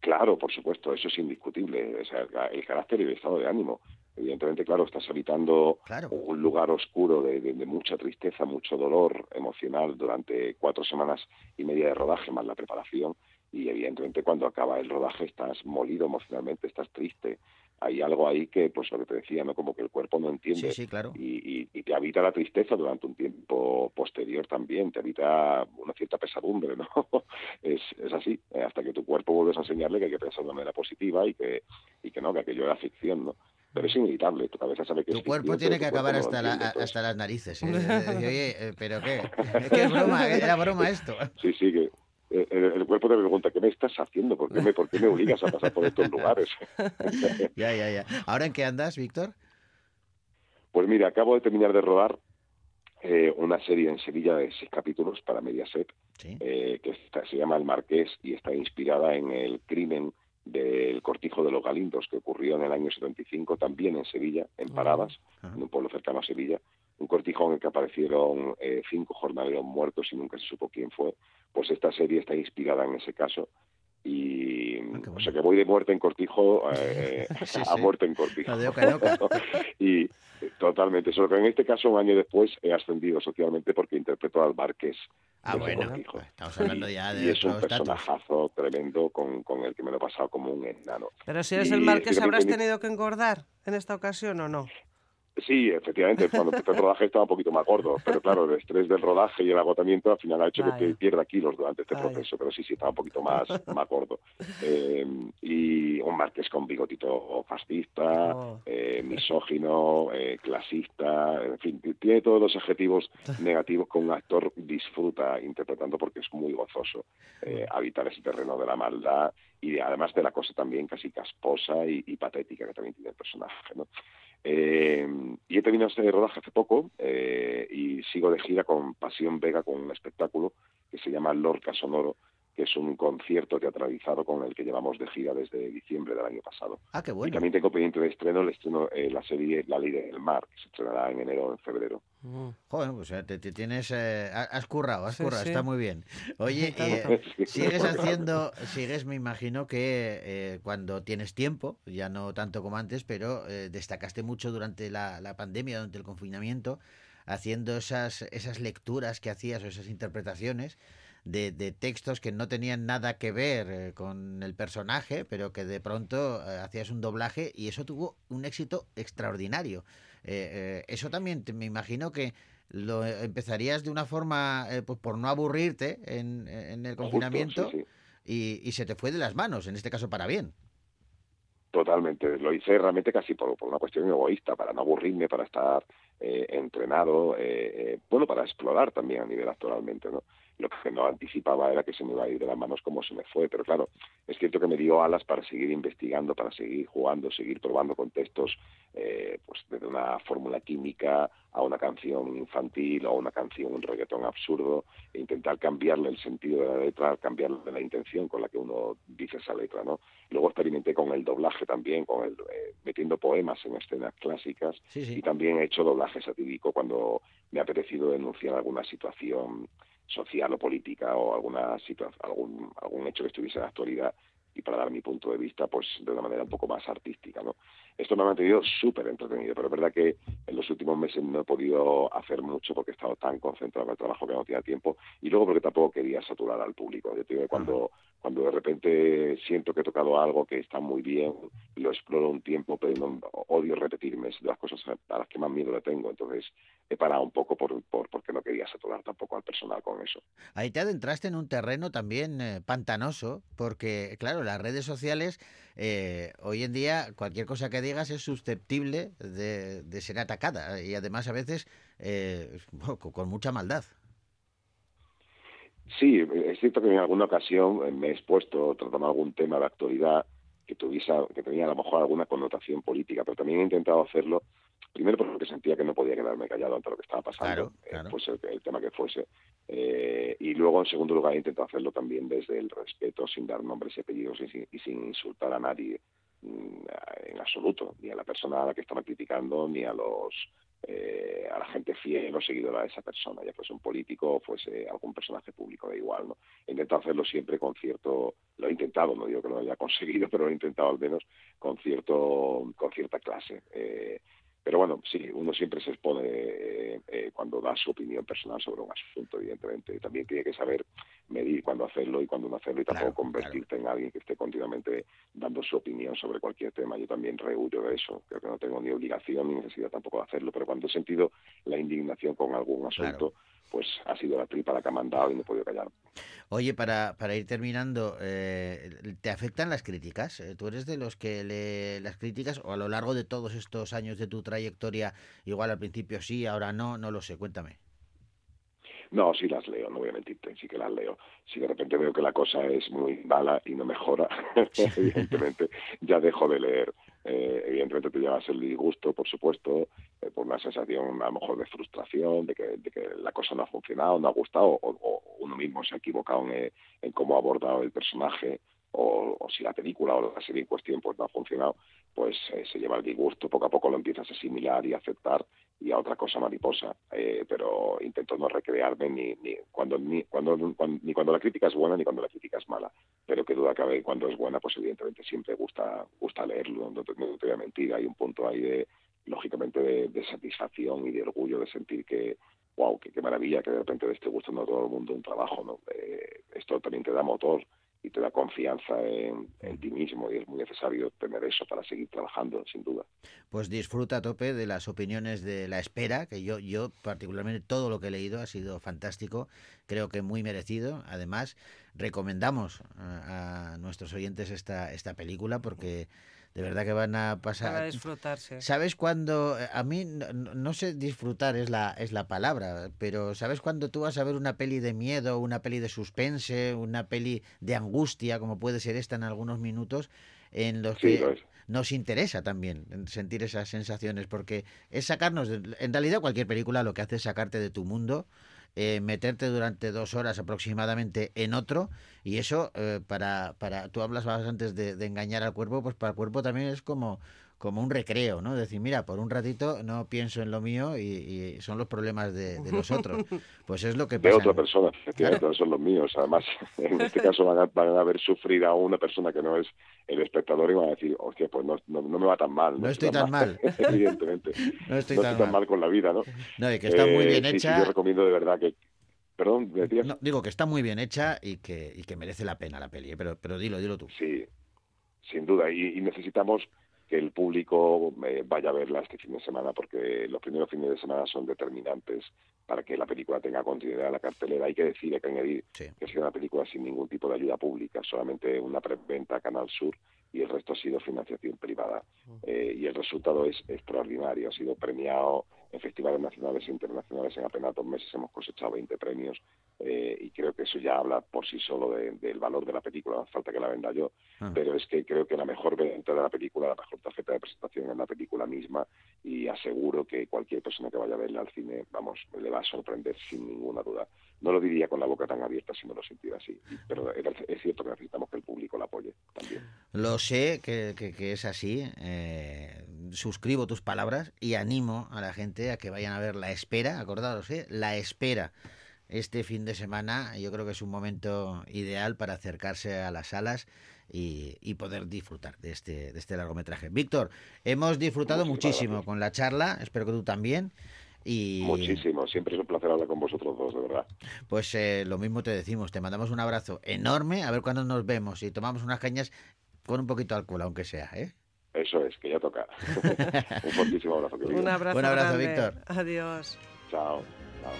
[SPEAKER 8] Claro, por supuesto, eso es indiscutible. O sea, el, carácter y el estado de ánimo. Evidentemente, claro, estás habitando
[SPEAKER 1] Claro.
[SPEAKER 8] un lugar oscuro de, de- de mucha tristeza, mucho dolor emocional durante cuatro semanas y media de rodaje más la preparación. Y evidentemente, cuando acaba el rodaje, estás molido emocionalmente, estás triste. Hay algo ahí que, pues lo que te decía, ¿no? Como que el cuerpo no entiende.
[SPEAKER 1] Sí, sí, claro.
[SPEAKER 8] y, y- y te habita la tristeza durante un tiempo posterior también, te habita una cierta pesadumbre, ¿no? es, es así, eh, hasta que tu cuerpo vuelves a enseñarle que hay que pensar de una manera positiva y que, y que no, que aquello era ficción, ¿no? Pero es inevitable, tu cabeza sabe que
[SPEAKER 1] Tu
[SPEAKER 8] es
[SPEAKER 1] cuerpo
[SPEAKER 8] ficción,
[SPEAKER 1] tiene que acabar
[SPEAKER 8] no
[SPEAKER 1] hasta, la-
[SPEAKER 8] entonces-
[SPEAKER 1] hasta las narices. ¿eh? Eh, Oye, eh, ¿pero qué? Es que es broma, era broma esto.
[SPEAKER 8] Sí, sí, que eh, el, el cuerpo te pregunta, ¿qué me estás haciendo? ¿Por qué me, por qué me obligas a pasar por estos lugares?
[SPEAKER 1] Ya, ya, ya. ¿Ahora en qué andas, Víctor?
[SPEAKER 8] Pues mira, acabo de terminar de rodar eh, una serie en Sevilla de seis capítulos para Mediaset,
[SPEAKER 1] Sí.
[SPEAKER 8] eh, que está- se llama El Marqués y está inspirada en el crimen del cortijo de los Galindos que ocurrió en el año 75 también en Sevilla, en Paradas, en un pueblo cercano a Sevilla. Un cortijo en el que aparecieron eh, cinco jornaleros muertos y nunca se supo quién fue. Pues esta serie está inspirada en ese caso. Y
[SPEAKER 1] Ah,
[SPEAKER 8] o sea que voy de muerte en cortijo eh,
[SPEAKER 1] Sí,
[SPEAKER 8] a
[SPEAKER 1] sí.
[SPEAKER 8] muerte en cortijo.
[SPEAKER 1] De oca en oca.
[SPEAKER 8] y eh, totalmente, solo que en este caso un año después he ascendido socialmente porque interpreto al Marqués.
[SPEAKER 1] Ah,
[SPEAKER 8] de
[SPEAKER 1] bueno,
[SPEAKER 8] cortijo.
[SPEAKER 1] pues estamos hablando
[SPEAKER 8] Y-
[SPEAKER 1] ya
[SPEAKER 8] y
[SPEAKER 1] de
[SPEAKER 8] es un personajazo tremendo con, con el que me lo he pasado como un enano.
[SPEAKER 2] Pero si eres
[SPEAKER 8] Y
[SPEAKER 2] el marqués, ¿habrás
[SPEAKER 8] teni-
[SPEAKER 2] tenido que engordar en esta ocasión o no?
[SPEAKER 8] Sí, efectivamente, cuando empecé el rodaje estaba un poquito más gordo, pero claro, el estrés del rodaje y el agotamiento al final ha hecho que pierda kilos durante este proceso, pero sí, sí, estaba un poquito más, más gordo. Eh, y un marqués con bigotito fascista,
[SPEAKER 2] Oh.
[SPEAKER 8] eh, misógino, eh, clasista, en fin, tiene todos los adjetivos negativos que un actor disfruta interpretando porque es muy gozoso eh, habitar ese terreno de la maldad y de- además de la cosa también casi casposa y, y patética que también tiene el personaje, ¿no? Eh, y he terminado este rodaje hace poco eh, y sigo de gira con Pasión Vega con un espectáculo que se llama Lorca Sonoro, que es un concierto teatralizado con el que llevamos de gira desde diciembre del año pasado.
[SPEAKER 1] Ah, qué
[SPEAKER 8] Y
[SPEAKER 1] bueno.
[SPEAKER 8] también tengo pendiente de estreno el estreno eh, la serie La Ley del Mar, que se estrenará en enero o en febrero.
[SPEAKER 2] Mm.
[SPEAKER 1] Joder, pues te, te tienes... eh, ha- has currado, has
[SPEAKER 2] Sí,
[SPEAKER 1] currado,
[SPEAKER 2] sí.
[SPEAKER 1] está muy bien. Oye, eh, sigues haciendo, sigues me imagino que eh, cuando tienes tiempo, ya no tanto como antes, pero eh, destacaste mucho durante la, la pandemia, durante el confinamiento, haciendo esas, esas lecturas que hacías o esas interpretaciones de, de textos que no tenían nada que ver eh, con el personaje, pero que de pronto eh, hacías un doblaje y eso tuvo un éxito extraordinario. Eh, eh, eso también te- me imagino que lo empezarías de una forma, eh, pues por no aburrirte en, en el
[SPEAKER 8] Justo,
[SPEAKER 1] confinamiento
[SPEAKER 8] sí, sí.
[SPEAKER 1] Y, y se te fue de las manos, en este caso para bien.
[SPEAKER 8] Totalmente, lo hice realmente casi por, por una cuestión egoísta, para no aburrirme, para estar eh, entrenado, bueno, para explorar también a nivel actualmente, ¿no? Lo que no anticipaba era que se me iba a ir de las manos como se me fue, pero claro, es cierto que me dio alas para seguir investigando, para seguir jugando, seguir probando contextos, eh, pues desde una fórmula química a una canción infantil o a una canción, un reggaetón absurdo, e intentar cambiarle el sentido de la letra, cambiarle la intención con la que uno dice esa letra, ¿no? Luego experimenté con el doblaje también, con el, eh, metiendo poemas en escenas clásicas
[SPEAKER 1] Sí, sí.
[SPEAKER 8] y también he hecho doblaje satírico cuando me ha apetecido denunciar alguna situación social o política o alguna situa- algún algún hecho que estuviese en la actualidad y para dar mi punto de vista pues de una manera un poco más artística no esto me ha mantenido súper entretenido pero es verdad que en los últimos meses no he podido hacer mucho porque he estado tan concentrado en el trabajo que no tenía tiempo y luego porque tampoco quería saturar al público. Yo digo que cuando cuando de repente siento que he tocado algo que está muy bien lo exploro un tiempo pero no odio repetirme es de las cosas a las que más miedo le tengo. Entonces he parado un poco por, por porque no quería saturar tampoco al personal con eso.
[SPEAKER 1] Ahí te adentraste en un terreno también eh, pantanoso, porque, claro, las redes sociales, eh, hoy en día, cualquier cosa que digas es susceptible de, ser atacada y además a veces eh, con mucha maldad.
[SPEAKER 8] Sí, es cierto que en alguna ocasión me he expuesto tratando algún tema de actualidad que tuviese, que tenía a lo mejor alguna connotación política, pero también he intentado hacerlo, primero porque sentía que no podía quedarme callado ante lo que estaba pasando,
[SPEAKER 1] Claro,
[SPEAKER 8] eh, fuese el, el tema que fuese, eh, y luego en segundo lugar he intentado hacerlo también desde el respeto, sin dar nombres y apellidos y sin, y sin insultar a nadie mm, en absoluto, ni a la persona a la que estaba criticando, ni a los eh, a la gente fiel o seguidora de esa persona, ya fuese un político o fuese algún personaje público, da igual, ¿no? He intentado hacerlo siempre con cierto, lo he intentado, no digo que lo haya conseguido, pero lo he intentado al menos con cierto, con cierta clase. Eh, pero bueno, sí, uno siempre se expone eh, eh, cuando da su opinión personal sobre un asunto, evidentemente. También tiene que saber medir cuándo hacerlo y cuándo no hacerlo y tampoco
[SPEAKER 1] Claro,
[SPEAKER 8] convertirte en alguien que esté continuamente dando su opinión sobre cualquier tema. Yo también rehuyo de eso. Creo que no tengo ni obligación ni necesidad tampoco de hacerlo, pero cuando he sentido la indignación con algún asunto, pues ha sido la tripa la que ha mandado y no he podido callar.
[SPEAKER 1] Oye, para, para ir terminando, eh, ¿te afectan las críticas? Eh, ¿Tú eres de los que lee las críticas o a lo largo de todos estos años de tu trayectoria, igual al principio sí, ahora no, no lo sé, cuéntame.
[SPEAKER 8] No, sí las leo, no voy a mentirte, sí que las leo. Si de repente veo que la cosa es muy mala y no mejora, evidentemente ya dejo de leer. Eh, evidentemente te llevas el disgusto, por supuesto, eh, por una sensación a lo mejor de frustración, de que, la cosa no ha funcionado, no ha gustado, o, uno mismo se ha equivocado en, en cómo ha abordado el personaje, o, si la película o la serie en cuestión pues no ha funcionado, pues eh, se lleva el disgusto, poco a poco lo empiezas a asimilar y aceptar y a otra cosa mariposa, eh, pero intento no recrearme ni, ni cuando ni cuando, ni cuando la crítica es buena ni cuando la crítica es mala, pero que duda cabe cuando es buena, pues evidentemente siempre gusta gusta leerlo, no te, no voy a mentir, hay un punto ahí de lógicamente de, de satisfacción y de orgullo de sentir que wow, que qué maravilla que de repente le esté gustando a todo el mundo un trabajo, ¿no? Eh, esto también te da motor y te da confianza en, ti mismo y es muy necesario tener eso para seguir trabajando, sin duda.
[SPEAKER 1] Pues disfruta a tope de las opiniones de la espera, que yo, yo particularmente todo lo que he leído ha sido fantástico, creo que muy merecido. Además, recomendamos a, a nuestros oyentes esta, esta película porque de verdad que van a pasar...
[SPEAKER 2] Para disfrutarse.
[SPEAKER 1] ¿Sabes cuando a mí no, sé disfrutar es la es la palabra, pero sabes cuando tú vas a ver una peli de miedo, una peli de suspense, una peli de angustia, como puede ser esta en algunos minutos, en los
[SPEAKER 8] Sí,
[SPEAKER 1] que nos interesa también sentir esas sensaciones, porque es sacarnos, de- en realidad cualquier película lo que hace es sacarte de tu mundo, eh, meterte durante dos horas aproximadamente en otro, y eso eh, para, para, tú hablas antes de, de engañar al cuerpo, pues para el cuerpo también es como, como un recreo, ¿no? Decir, mira, por un ratito no pienso en lo mío y, y son los problemas de, de los otros. Pues es lo que
[SPEAKER 8] de
[SPEAKER 1] pasa.
[SPEAKER 8] otra persona, efectivamente, no son los míos. Además, en este caso van a, van a ver sufrir a una persona que no es el espectador y van a decir, hostia, pues no, no, no me va tan mal.
[SPEAKER 1] No estoy tan mal.
[SPEAKER 8] Evidentemente.
[SPEAKER 1] No estoy tan mal.
[SPEAKER 8] con la vida, ¿no?
[SPEAKER 1] No, y que está muy
[SPEAKER 8] Eh,
[SPEAKER 1] bien
[SPEAKER 8] sí, sí,
[SPEAKER 1] hecha.
[SPEAKER 8] yo recomiendo de verdad que... Perdón.
[SPEAKER 1] No, digo que está muy bien hecha y que, y que merece la pena la peli, ¿eh? pero, pero dilo, dilo tú.
[SPEAKER 8] Sí, sin duda. Y, y necesitamos que el público eh, vaya a verla este fin de semana, porque los primeros fines de semana son determinantes para que la película tenga continuidad en la cartelera. Hay que decir, hay que añadir
[SPEAKER 1] Sí.
[SPEAKER 8] que ha sido una película sin ningún tipo de ayuda pública, solamente una preventa a Canal Sur y el resto ha sido financiación privada. Eh, y el resultado es extraordinario. Ha sido premiado en festivales nacionales e internacionales en apenas dos meses. Hemos cosechado 20 premios eh, y creo que eso ya habla por sí solo de- del valor de la película. No hace falta que la venda yo,
[SPEAKER 1] Ah.
[SPEAKER 8] pero es que creo que la mejor venta de la película, la mejor tarjeta de presentación es la película misma y aseguro que cualquier persona que vaya a verla al cine, vamos, le va a sorprender sin ninguna duda. No lo diría con la boca tan abierta si no lo sintiera así, pero es cierto que necesitamos que el público la apoye también.
[SPEAKER 1] Lo sé que, que- que es así. eh, suscribo tus palabras y animo a la gente a que vayan a ver La Espera. Acordaros, ¿eh? La Espera. Este fin de semana yo creo que es un momento ideal para acercarse a las salas y, y poder disfrutar de este, de este largometraje. Víctor, hemos disfrutado
[SPEAKER 8] Muchísimas
[SPEAKER 1] muchísimo
[SPEAKER 8] gracias.
[SPEAKER 1] con la charla, espero que tú también. Y
[SPEAKER 8] Muchísimo, siempre es un placer hablar con vosotros dos, de verdad.
[SPEAKER 1] pues eh, lo mismo te decimos, te mandamos un abrazo enorme, a ver cuándo nos vemos y tomamos unas cañas con un poquito de alcohol, aunque sea, ¿eh?
[SPEAKER 8] Eso es, que ya toca. un fortísimo abrazo, querido.
[SPEAKER 2] Un abrazo,
[SPEAKER 1] Un abrazo,
[SPEAKER 2] grande.
[SPEAKER 1] Víctor.
[SPEAKER 2] Adiós.
[SPEAKER 8] Chao. chao.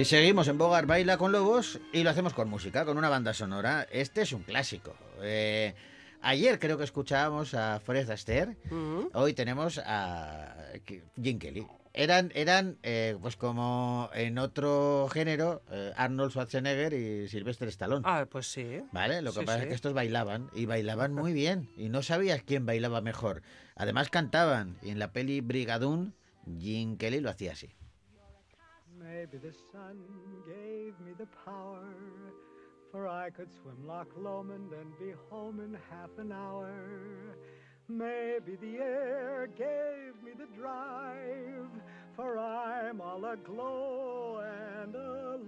[SPEAKER 1] Y seguimos en Bogar Baila con Lobos y lo hacemos con música, con una banda sonora. Este es un clásico. Eh, ayer creo que escuchábamos a Fred Astaire,
[SPEAKER 2] Ujú.
[SPEAKER 1] hoy tenemos a Jim Kelly. Eran, eran eh, pues como en otro género, eh, Arnold Schwarzenegger y Sylvester Stallone.
[SPEAKER 2] Ah, pues sí.
[SPEAKER 1] ¿Vale? Lo que
[SPEAKER 2] Sí,
[SPEAKER 1] pasa
[SPEAKER 2] sí.
[SPEAKER 1] es que estos bailaban y bailaban muy bien y no sabías quién bailaba mejor. Además cantaban y en la peli Brigadoon Jim Kelly lo hacía así.
[SPEAKER 9] Maybe the sun gave me the power, for I could swim Loch Lomond and be home in half an hour. Maybe the air gave me the drive, for I'm all aglow and alive.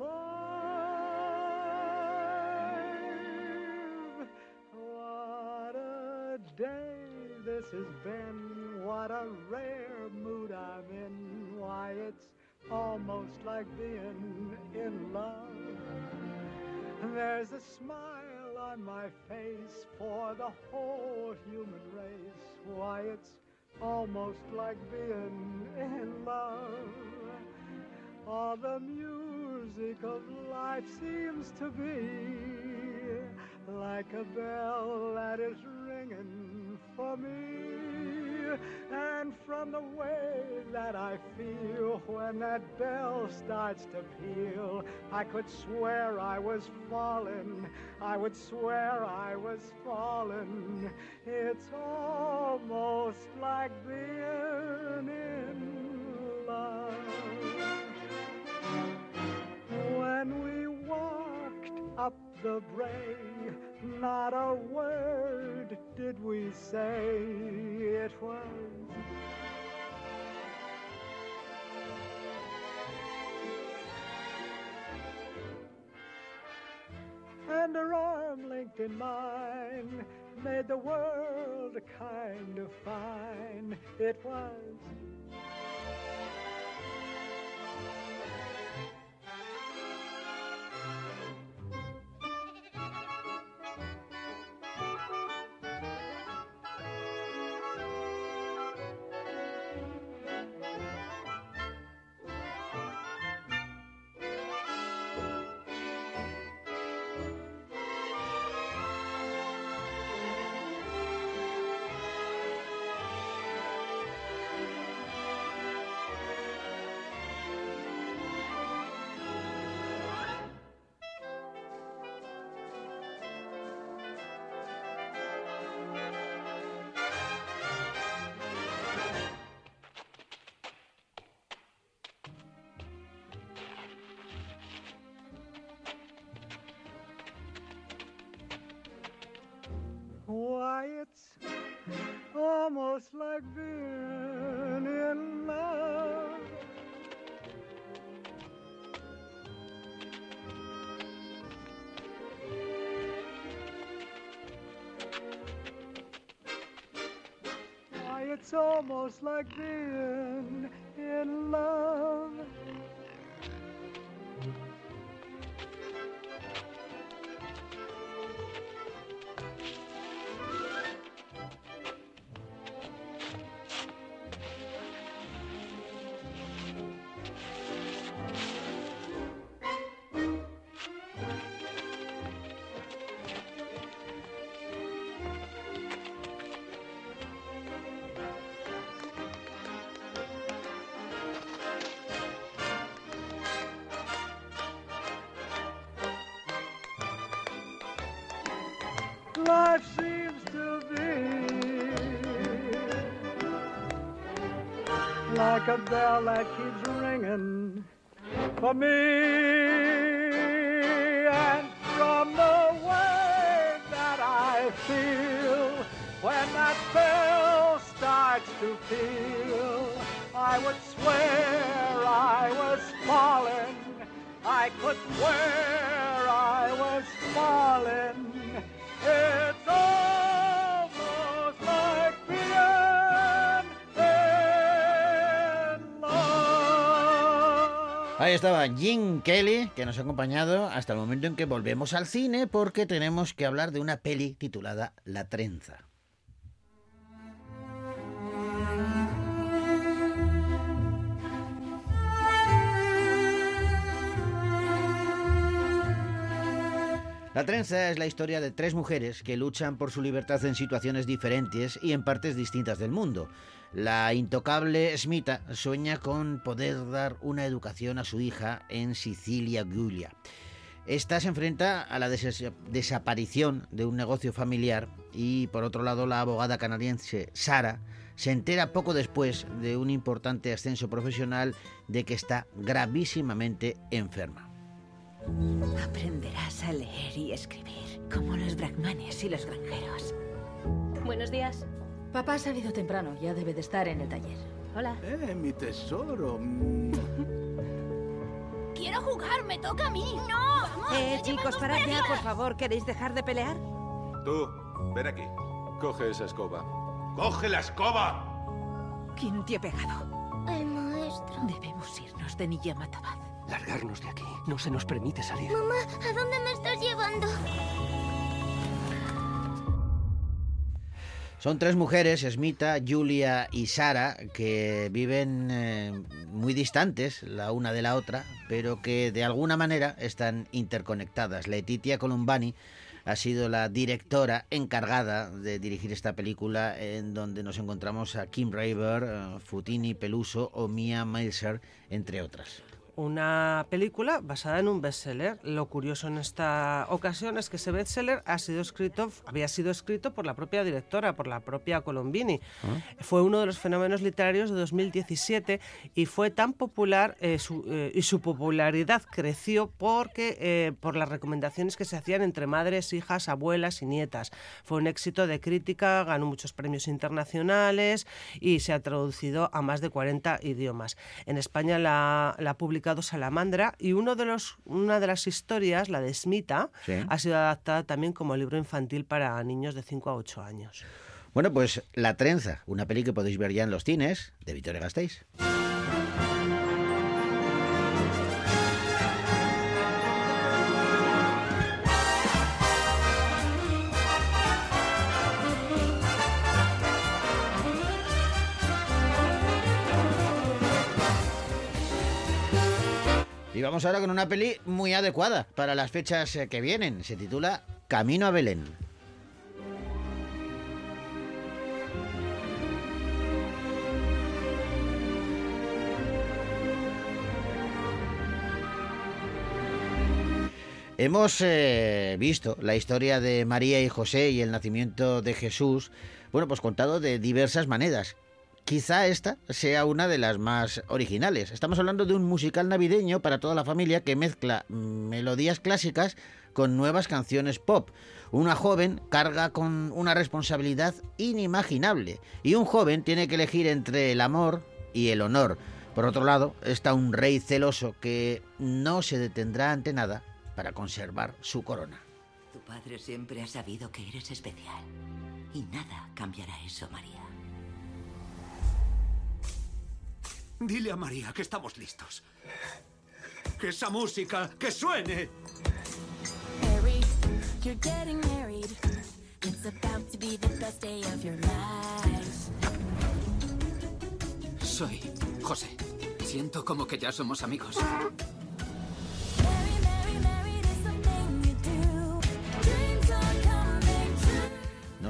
[SPEAKER 9] What a day this has been, what a rare mood I'm in. Why, it's almost like being in love. There's a smile on my face for the whole human race. Why, it's almost like being in love. All the music of life seems to be like a bell that is ringing for me. And from the way that I feel when that bell starts to peal, I could swear I was falling. I would swear I was falling. It's almost like being in the brae, not a word did we say. It was and her arm linked in mine made the world kind of fine. It was almost like being in love. Why, it's almost like being in love. Like a bell that keeps ringing for me. And from the way that I feel when that bell starts to peal, I would swear I was falling. I could swear I was falling.
[SPEAKER 1] Estaba Jim Kelly, que nos ha acompañado hasta el momento en que volvemos al cine porque tenemos que hablar de una peli titulada La Trenza. La trenza es la historia de tres mujeres que luchan por su libertad en situaciones diferentes y en partes distintas del mundo. La intocable Smita sueña con poder dar una educación a su hija en Sicilia Giulia. Esta se enfrenta a la des- desaparición de un negocio familiar y por otro lado la abogada canadiense Sara se entera poco después de un importante ascenso profesional de que está gravísimamente enferma.
[SPEAKER 10] Aprenderás a leer y escribir, como los brahmanes y los granjeros.
[SPEAKER 11] Buenos días.
[SPEAKER 12] Papá ha salido temprano, ya debe de estar en el taller.
[SPEAKER 11] Hola.
[SPEAKER 5] Eh, mi tesoro.
[SPEAKER 11] Quiero jugar, me toca a mí. No, vamos.
[SPEAKER 10] Eh, chicos, parad ya, por favor. ¿Queréis dejar de pelear?
[SPEAKER 13] Tú, ven aquí. Coge esa escoba. ¡Coge la escoba!
[SPEAKER 10] ¿Quién te ha pegado?
[SPEAKER 11] El maestro.
[SPEAKER 10] Debemos irnos de Niyamatabad.
[SPEAKER 14] Largarnos de aquí. No se nos permite salir.
[SPEAKER 11] Mamá, ¿a dónde me estás llevando?
[SPEAKER 1] Son tres mujeres, Smita, Julia y Sara, que viven eh, muy distantes la una de la otra, pero que de alguna manera están interconectadas. Letitia Columbani ha sido la directora encargada de dirigir esta película en donde nos encontramos a Kim Raver, eh, Futini Peluso o Mia Milser, entre otras.
[SPEAKER 2] Una película basada en un bestseller. Lo curioso en esta ocasión es que ese bestseller ha sido escrito, había sido escrito por la propia directora, por la propia Colombini. Fue uno de los fenómenos literarios de 2017 y fue tan popular eh, su- eh, y su popularidad creció porque eh, por las recomendaciones que se hacían entre madres, hijas, abuelas y nietas. Fue un éxito de crítica, ganó muchos premios internacionales y se ha traducido a más de 40 idiomas. En España la, la ha publicado Salamandra y uno de los, una de las historias, la de Smita,
[SPEAKER 1] Sí.
[SPEAKER 2] ha sido adaptada también como libro infantil para niños de 5 a 8 años.
[SPEAKER 1] Bueno, pues La Trenza, una peli que podéis ver ya en los cines de Victoria Gasteiz. Y vamos ahora con una peli muy adecuada para las fechas eh, que vienen. Se titula Camino a Belén. Hemos eh, visto la historia de María y José y el nacimiento de Jesús, bueno, pues contado de diversas maneras. Quizá esta sea una de las más originales. Estamos hablando de un musical navideño para toda la familia que mezcla melodías clásicas con nuevas canciones pop. Una joven carga con una responsabilidad inimaginable y un joven tiene que elegir entre el amor y el honor. Por otro lado, está un rey celoso que no se detendrá ante nada para conservar su corona.
[SPEAKER 10] Tu padre siempre ha sabido que eres especial. Y nada cambiará eso, María.
[SPEAKER 14] Dile a María que estamos listos. Que esa música, que suene.
[SPEAKER 15] Harry, you're getting married. It's about to be the best day of your life.
[SPEAKER 16] Soy José. Siento como que ya somos amigos.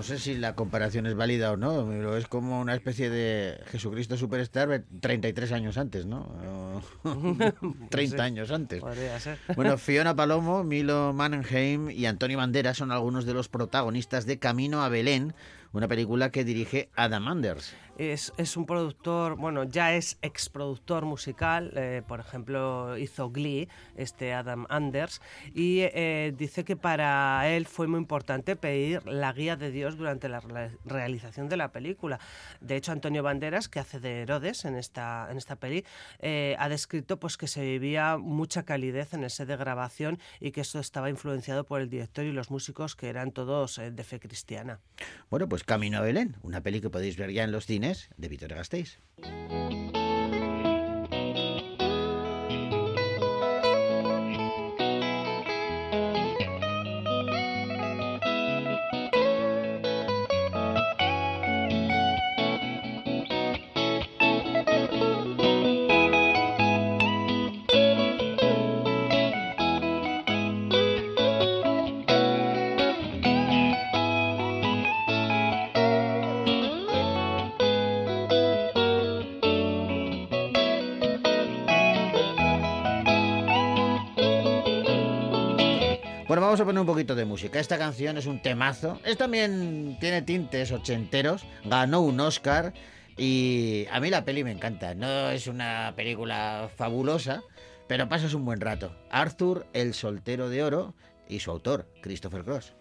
[SPEAKER 1] No sé si la comparación es válida o no, pero es como una especie de Jesucristo Superstar 33 años antes, ¿no? O 30
[SPEAKER 2] Sí,
[SPEAKER 1] años antes.
[SPEAKER 2] ser.
[SPEAKER 1] Bueno, Fiona Palomo, Milo Mannheim y Antonio Banderas son algunos de los protagonistas de Camino a Belén, una película que dirige Adam Anders.
[SPEAKER 2] Es, es un productor, bueno, ya es exproductor musical, eh, por ejemplo, hizo Glee, este Adam Anders, y eh, dice que para él fue muy importante pedir la guía de Dios durante la re- realización de la película. De hecho, Antonio Banderas, que hace de Herodes en esta, en esta peli, eh, ha descrito pues, que se vivía mucha calidez en el set de grabación y que eso estaba influenciado por el director y los músicos que eran todos de fe cristiana.
[SPEAKER 1] Bueno, pues Camino a Belén, una peli que podéis ver ya en los cines de Vitoria Gasteiz. Bueno, vamos a poner un poquito de música. Esta canción es un temazo. Es también tiene tintes ochenteros. Ganó un Oscar. Y a mí la peli me encanta. No es una película fabulosa, pero pasas un buen rato. Arthur, el soltero de oro, y su autor, Christopher Cross.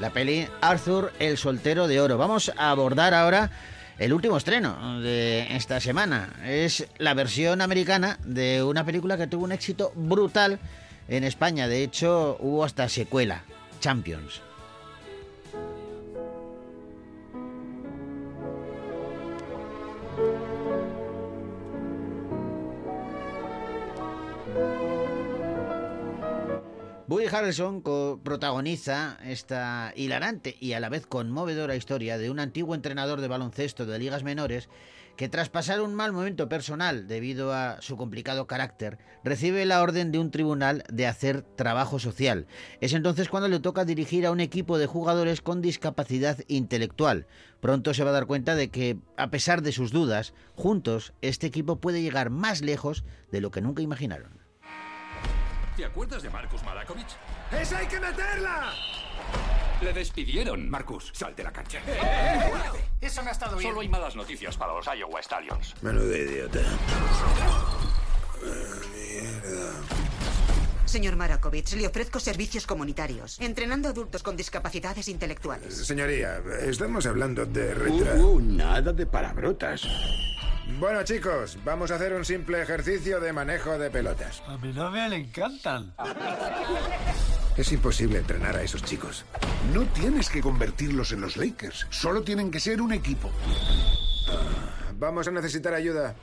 [SPEAKER 1] la peli Arthur el Soltero de Oro. Vamos a abordar ahora el último estreno de esta semana. Es la versión americana de una película que tuvo un éxito brutal en España. De hecho, hubo hasta secuela, Champions. Woody Harrelson protagoniza esta hilarante y a la vez conmovedora historia de un antiguo entrenador de baloncesto de ligas menores que tras pasar un mal momento personal debido a su complicado carácter, recibe la orden de un tribunal de hacer trabajo social. Es entonces cuando le toca dirigir a un equipo de jugadores con discapacidad intelectual. Pronto se va a dar cuenta de que, a pesar de sus dudas, juntos este equipo puede llegar más lejos de lo que nunca imaginaron.
[SPEAKER 17] ¿Te acuerdas de Marcus Malakovic?
[SPEAKER 14] ¡Esa hay que meterla!
[SPEAKER 17] Le despidieron. Marcus, sal de la cancha.
[SPEAKER 16] Eso me ha estado bien.
[SPEAKER 17] Solo hay malas noticias para los Iowa Stallions.
[SPEAKER 5] Menudo idiota.
[SPEAKER 18] Señor Marakovich, le ofrezco servicios comunitarios, entrenando adultos con discapacidades intelectuales.
[SPEAKER 5] Señoría, estamos hablando de retra...
[SPEAKER 7] Uh, uh, nada de palabrotas.
[SPEAKER 5] Bueno, chicos, vamos a hacer un simple ejercicio de manejo de pelotas.
[SPEAKER 14] A mi novia le encantan.
[SPEAKER 5] Es imposible entrenar a esos chicos.
[SPEAKER 19] No tienes que convertirlos en los Lakers. Solo tienen que ser un equipo.
[SPEAKER 5] Vamos a necesitar ayuda.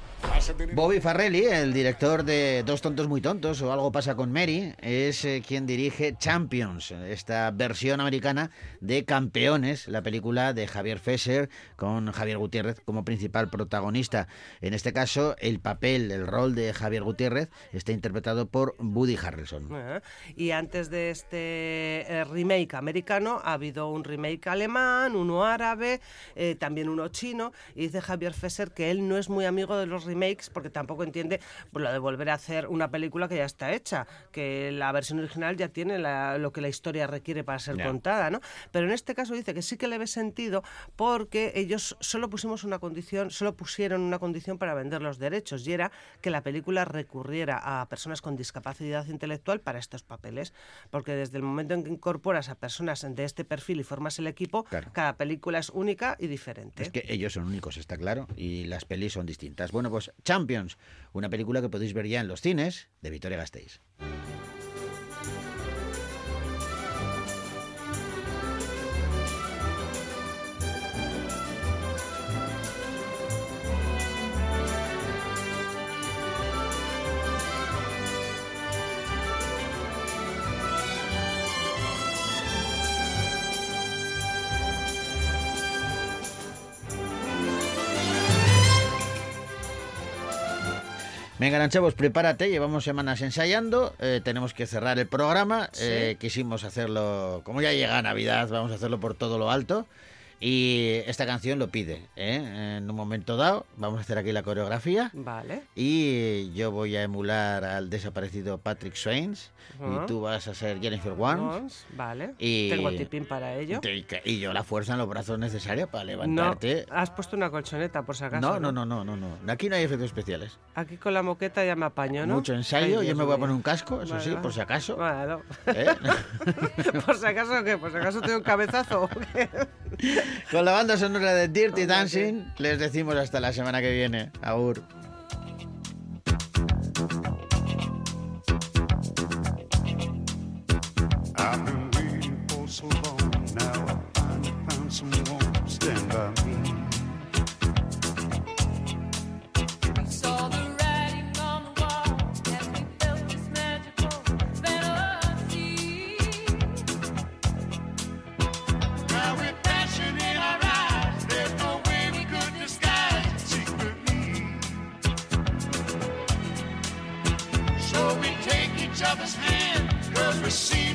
[SPEAKER 1] Bobby Farrelly, el director de Dos tontos muy tontos o Algo pasa con Mary, es eh, quien dirige Champions, esta versión americana de Campeones, la película de Javier Fesser con Javier Gutiérrez como principal protagonista. En este caso, el papel, el rol de Javier Gutiérrez está interpretado por Woody Harrelson.
[SPEAKER 2] Ajá. Y antes de este eh, remake americano ha habido un remake alemán, uno árabe, eh, también uno chino. Y dice Javier Fesser que él no es muy amigo de los remakes porque tampoco entiende pues, lo de volver a hacer una película que ya está hecha, que la versión original ya tiene la- lo que la historia requiere para ser contada, ¿no? Pero en este caso dice que sí que le ve sentido porque ellos solo pusimos una condición, solo pusieron una condición para vender los derechos y era que la película recurriera a personas con discapacidad intelectual para estos papeles, porque desde el momento en que incorporas a personas de este perfil y formas el equipo,
[SPEAKER 1] Claro.
[SPEAKER 2] cada película es única y diferente.
[SPEAKER 1] Es que ellos son únicos, está claro, y las pelis son distintas. Bueno, pues Champions, una película que podéis ver ya en los cines de Victoria Gasteiz. Venga, Arancha, prepárate, llevamos semanas ensayando, eh, tenemos que cerrar el programa,
[SPEAKER 2] Sí.
[SPEAKER 1] eh, quisimos hacerlo, como ya llega Navidad, vamos a hacerlo por todo lo alto, y esta canción lo pide, ¿eh? en un momento dado, vamos a hacer aquí la coreografía,
[SPEAKER 2] Vale.
[SPEAKER 1] y yo voy a emular al desaparecido Patrick
[SPEAKER 2] Ajá.
[SPEAKER 1] y tú vas a ser Jennifer Warnes,
[SPEAKER 2] Vale.
[SPEAKER 1] y-
[SPEAKER 2] Tengo tipín para ello.
[SPEAKER 1] y, y yo la fuerza en los brazos necesaria para
[SPEAKER 2] No,
[SPEAKER 1] levantarte.
[SPEAKER 2] has puesto una colchoneta por si acaso.
[SPEAKER 1] No, no, no, no, no, no, aquí no hay efectos especiales.
[SPEAKER 2] Aquí con la moqueta ya me apaño, ¿no?
[SPEAKER 1] Mucho ensayo,
[SPEAKER 2] Ay,
[SPEAKER 1] yo me voy a poner un casco, eso sí,
[SPEAKER 2] Vale,
[SPEAKER 1] por si acaso.
[SPEAKER 2] Bueno.
[SPEAKER 1] ¿Eh?
[SPEAKER 2] ¿Por si acaso qué? ¿Por si acaso tengo un cabezazo?
[SPEAKER 1] Con la banda sonora de Dirty Dancing les decimos hasta la semana que viene. Agur.
[SPEAKER 20] I've See.